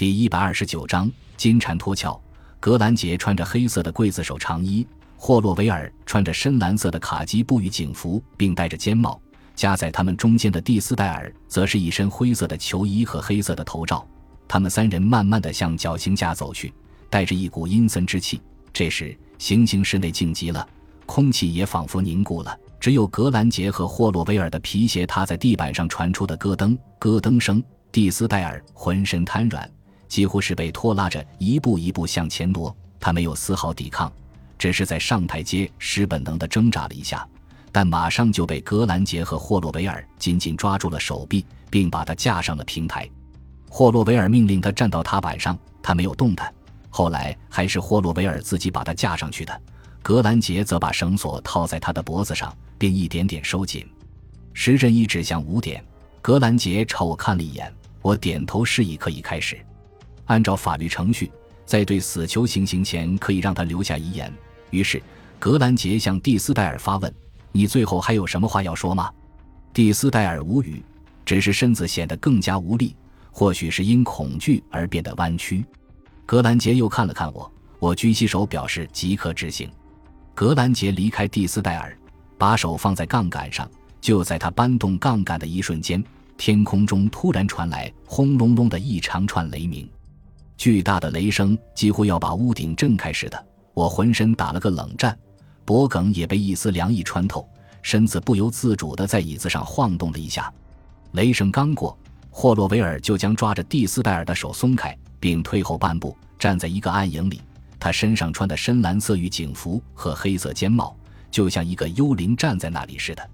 第一百二十九章金蝉脱壳。格兰杰穿着黑色的刽子手长衣，霍洛维尔穿着深蓝色的卡其布与警服，并戴着尖帽。夹在他们中间的蒂斯戴尔则是一身灰色的球衣和黑色的头罩。他们三人慢慢地向绞刑架走去，带着一股阴森之气。这时，行刑室内静极了，空气也仿佛凝固了，只有格兰杰和霍洛维尔的皮鞋踏在地板上传出的咯噔咯噔声。蒂斯戴尔浑身瘫软，几乎是被拖拉着一步一步向前挪。他没有丝毫抵抗，只是在上台阶时本能地挣扎了一下，但马上就被格兰杰和霍洛维尔紧紧抓住了手臂，并把他架上了平台。霍洛维尔命令他站到踏板上，他没有动弹。后来还是霍洛维尔自己把他架上去的，格兰杰则把绳索套在他的脖子上，并一点点收紧。时针一指向五点，格兰杰朝我看了一眼。我点头示意可以开始。按照法律程序，在对死囚行刑前可以让他留下遗言。于是，格兰杰向蒂斯戴尔发问：“你最后还有什么话要说吗？”蒂斯戴尔无语，只是身子显得更加无力，或许是因恐惧而变得弯曲。格兰杰又看了看我，我举起手表示即刻执行。格兰杰离开蒂斯戴尔，把手放在杠杆上。就在他搬动杠杆的一瞬间。天空中突然传来轰隆隆的一长串雷鸣，巨大的雷声几乎要把屋顶震开似的。我浑身打了个冷战，脖颈也被一丝凉意穿透，身子不由自主地在椅子上晃动了一下。雷声刚过，霍洛维尔就将抓着蒂斯戴尔的手松开，并退后半步，站在一个暗影里。他身上穿的深蓝色狱警服和黑色尖帽，就像一个幽灵站在那里似的。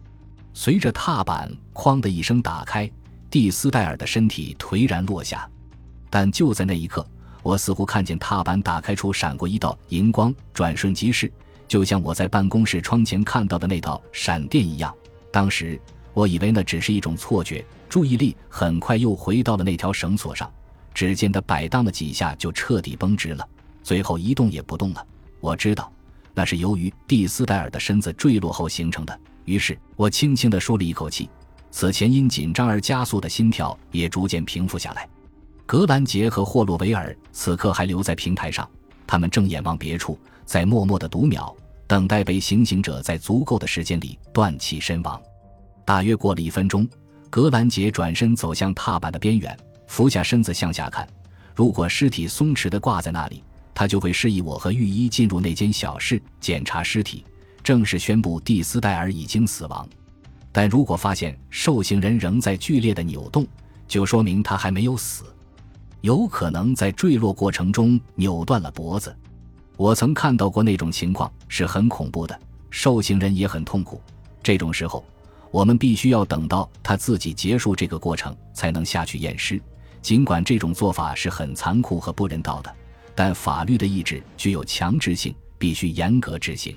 随着踏板“哐”的一声打开，蒂斯戴尔的身体颓然落下。但就在那一刻，我似乎看见踏板打开处闪过一道银光，转瞬即逝，就像我在办公室窗前看到的那道闪电一样。当时我以为那只是一种错觉，注意力很快又回到了那条绳索上。只见它摆荡了几下，就彻底绷直了，最后一动也不动了。我知道，那是由于蒂斯戴尔的身子坠落后形成的。于是我轻轻地舒了一口气，此前因紧张而加速的心跳也逐渐平复下来。格兰杰和霍洛维尔此刻还留在平台上，他们正眼望别处，在默默地读秒，等待被行刑者在足够的时间里断气身亡。大约过了一分钟，格兰杰转身走向踏板的边缘，俯下身子向下看。如果尸体松弛地挂在那里，他就会示意我和御医进入那间小室检查尸体。正式宣布蒂斯戴尔已经死亡，但如果发现受刑人仍在剧烈的扭动，就说明他还没有死，有可能在坠落过程中扭断了脖子。我曾看到过那种情况，是很恐怖的，受刑人也很痛苦。这种时候，我们必须要等到他自己结束这个过程，才能下去验尸。尽管这种做法是很残酷和不人道的，但法律的意志具有强制性，必须严格执行。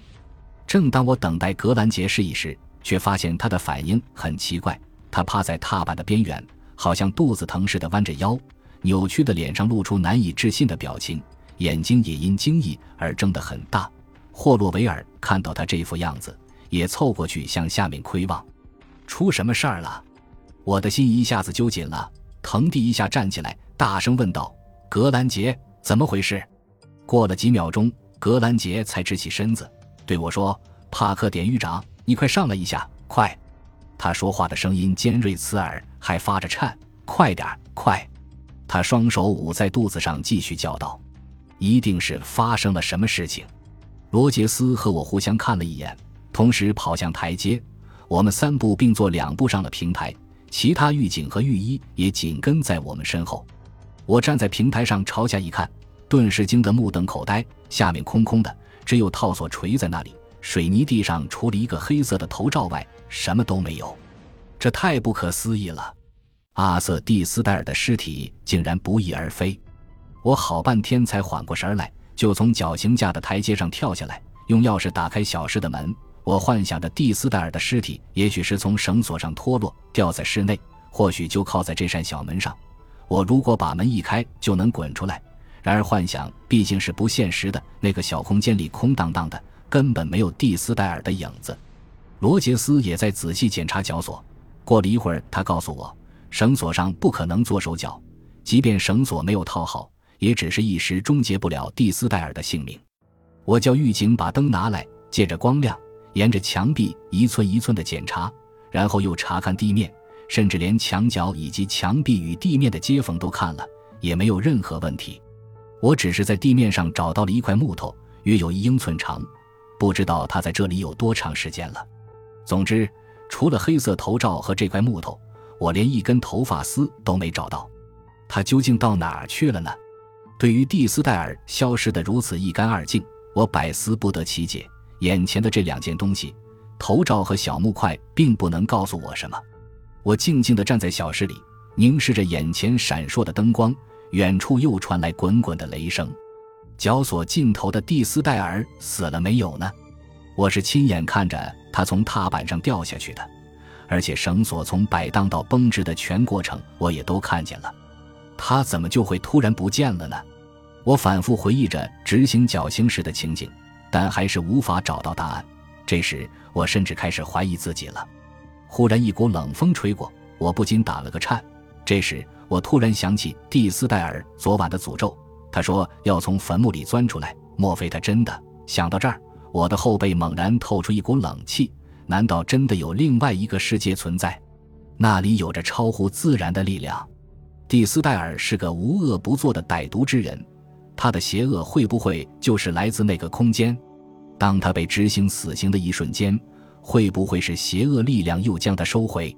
正当我等待格兰杰示意时，却发现他的反应很奇怪。他趴在踏板的边缘，好像肚子疼似的弯着腰，扭曲的脸上露出难以置信的表情，眼睛也因惊异而睁得很大。霍洛维尔看到他这副样子，也凑过去向下面窥望。出什么事儿了？我的心一下子揪紧了，腾地一下站起来，大声问道：“格兰杰，怎么回事？”过了几秒钟，格兰杰才直起身子。对我说：“帕克典狱长，你快上来一下，快！”他说话的声音尖锐刺耳，还发着颤。“快点，快！”他双手捂在肚子上，继续叫道：“一定是发生了什么事情。”罗杰斯和我互相看了一眼，同时跑向台阶。我们三步并作两步上了平台，其他狱警和狱医也紧跟在我们身后。我站在平台上朝下一看，顿时惊得目瞪口呆，下面空空的。只有套索垂在那里，水泥地上除了一个黑色的头罩外，什么都没有。这太不可思议了！阿瑟·蒂斯戴尔的尸体竟然不翼而飞。我好半天才缓过神来，就从绞刑架的台阶上跳下来，用钥匙打开小室的门。我幻想着蒂斯戴尔的尸体也许是从绳索上脱落，掉在室内，或许就靠在这扇小门上。我如果把门一开，就能滚出来。然而，幻想毕竟是不现实的。那个小空间里空荡荡的，根本没有蒂斯戴尔的影子。罗杰斯也在仔细检查绞索。过了一会儿，他告诉我，绳索上不可能做手脚，即便绳索没有套好，也只是一时终结不了蒂斯戴尔的性命。我叫狱警把灯拿来，借着光亮，沿着墙壁一寸一寸的检查，然后又查看地面，甚至连墙角以及墙壁与地面的接缝都看了，也没有任何问题。我只是在地面上找到了一块木头，约有一英寸长，不知道它在这里有多长时间了。总之，除了黑色头罩和这块木头，我连一根头发丝都没找到。他究竟到哪儿去了呢？对于蒂斯戴尔消失得如此一干二净，我百思不得其解。眼前的这两件东西，头罩和小木块，并不能告诉我什么。我静静地站在小室里，凝视着眼前闪烁的灯光。远处又传来滚滚的雷声。绞索尽头的蒂斯戴尔死了没有呢？我是亲眼看着他从踏板上掉下去的，而且绳索从摆荡到绷直的全过程，我也都看见了。他怎么就会突然不见了呢？我反复回忆着执行绞刑时的情景。但还是无法找到答案。这时，我甚至开始怀疑自己了。忽然，一股冷风吹过，我不禁打了个颤。这时，我突然想起蒂斯戴尔昨晚的诅咒。他说要从坟墓里钻出来，莫非他真的？想到这儿，我的后背猛然透出一股冷气。难道真的有另外一个世界存在？那里有着超乎自然的力量？蒂斯戴尔是个无恶不作的歹毒之人。他的邪恶会不会就是来自那个空间？当他被执行死刑的一瞬间，会不会是邪恶力量又将他收回？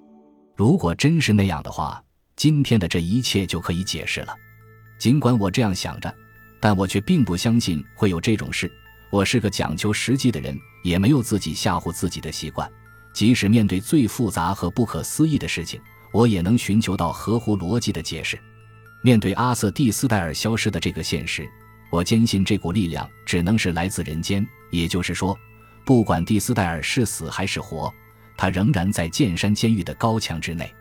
如果真是那样的话，今天的这一切就可以解释了。尽管我这样想着，但我却并不相信会有这种事。我是个讲究实际的人，也没有自己吓唬自己的习惯。即使面对最复杂和不可思议的事情，我也能寻求到合乎逻辑的解释。面对阿瑟·蒂斯戴尔消失的这个现实，我坚信这股力量只能是来自人间。也就是说，不管蒂斯戴尔是死还是活，他仍然在剑山监狱的高墙之内。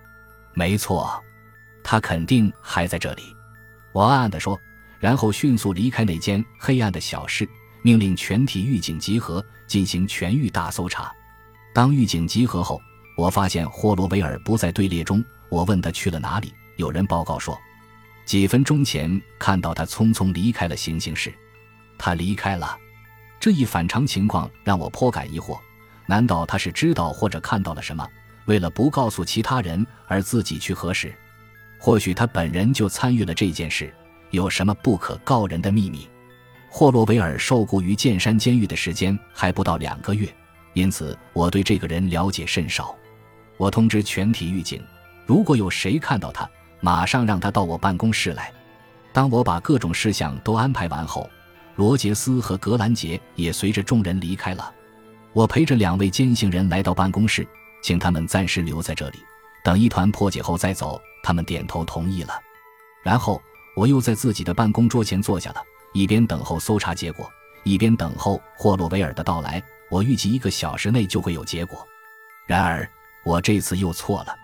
没错，他肯定还在这里。我暗暗地说，然后迅速离开那间黑暗的小室，命令全体狱警集合，进行全狱大搜查。当狱警集合后，我发现霍罗维尔不在队列中。我问他去了哪里，有人报告说。几分钟前看到他匆匆离开了行刑室，他离开了，这一反常情况让我颇感疑惑。难道他是知道或者看到了什么，为了不告诉其他人而自己去核实？或许他本人就参与了这件事，有什么不可告人的秘密？霍洛维尔受雇于剑山监狱的时间还不到两个月，因此我对这个人了解甚少。我通知全体狱警，如果有谁看到他。马上让他到我办公室来。当我把各种事项都安排完后，罗杰斯和格兰杰也随着众人离开了。我陪着两位监刑人来到办公室，请他们暂时留在这里，等一团破解后再走。他们点头同意了。然后我又在自己的办公桌前坐下了，一边等候搜查结果，一边等候霍洛维尔的到来。我预计一个小时内就会有结果。然而我这次又错了。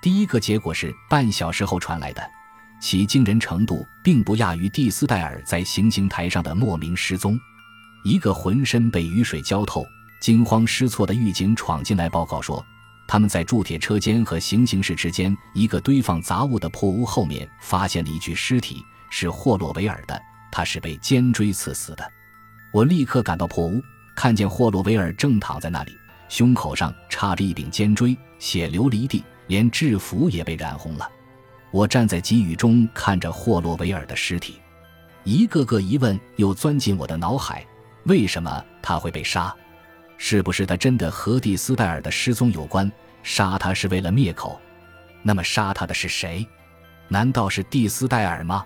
第一个结果是半小时后传来的，其惊人程度并不亚于蒂斯戴尔在行刑台上的莫名失踪。一个浑身被雨水浇透、惊慌失措的狱警闯进来报告说，他们在铸铁车间和行刑室之间一个堆放杂物的破屋后面发现了一具尸体，是霍洛维尔的，他是被尖锥刺死的。我立刻赶到破屋，看见霍洛维尔正躺在那里，胸口上插着一柄尖锥，血流离地。连制服也被染红了。我站在急雨中看着霍洛维尔的尸体，一个个疑问又钻进我的脑海：为什么他会被杀？是不是他真的和蒂斯戴尔的失踪有关？杀他是为了灭口？那么杀他的是谁？难道是蒂斯戴尔吗？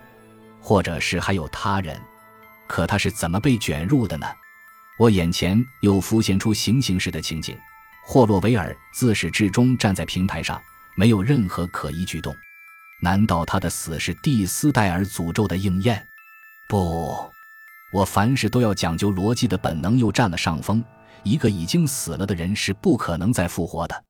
或者是还有他人？可他是怎么被卷入的呢？我眼前又浮现出行刑时的情景。霍洛维尔自始至终站在平台上，没有任何可疑举动。难道他的死是蒂斯戴尔诅咒的应验？不，我凡事都要讲究逻辑的本能又占了上风。一个已经死了的人是不可能再复活的。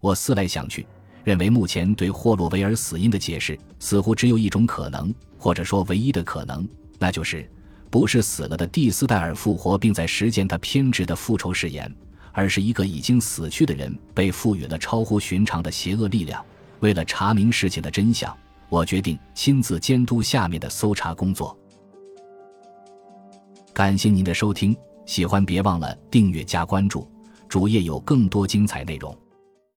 我思来想去，认为目前对霍洛维尔死因的解释似乎只有一种可能，或者说唯一的可能，那就是不是死了的蒂斯戴尔复活，并在实践他偏执的复仇誓言。而是一个已经死去的人被赋予了超乎寻常的邪恶力量。为了查明事情的真相，我决定亲自监督下面的搜查工作。感谢您的收听，喜欢别忘了订阅加关注，主页有更多精彩内容。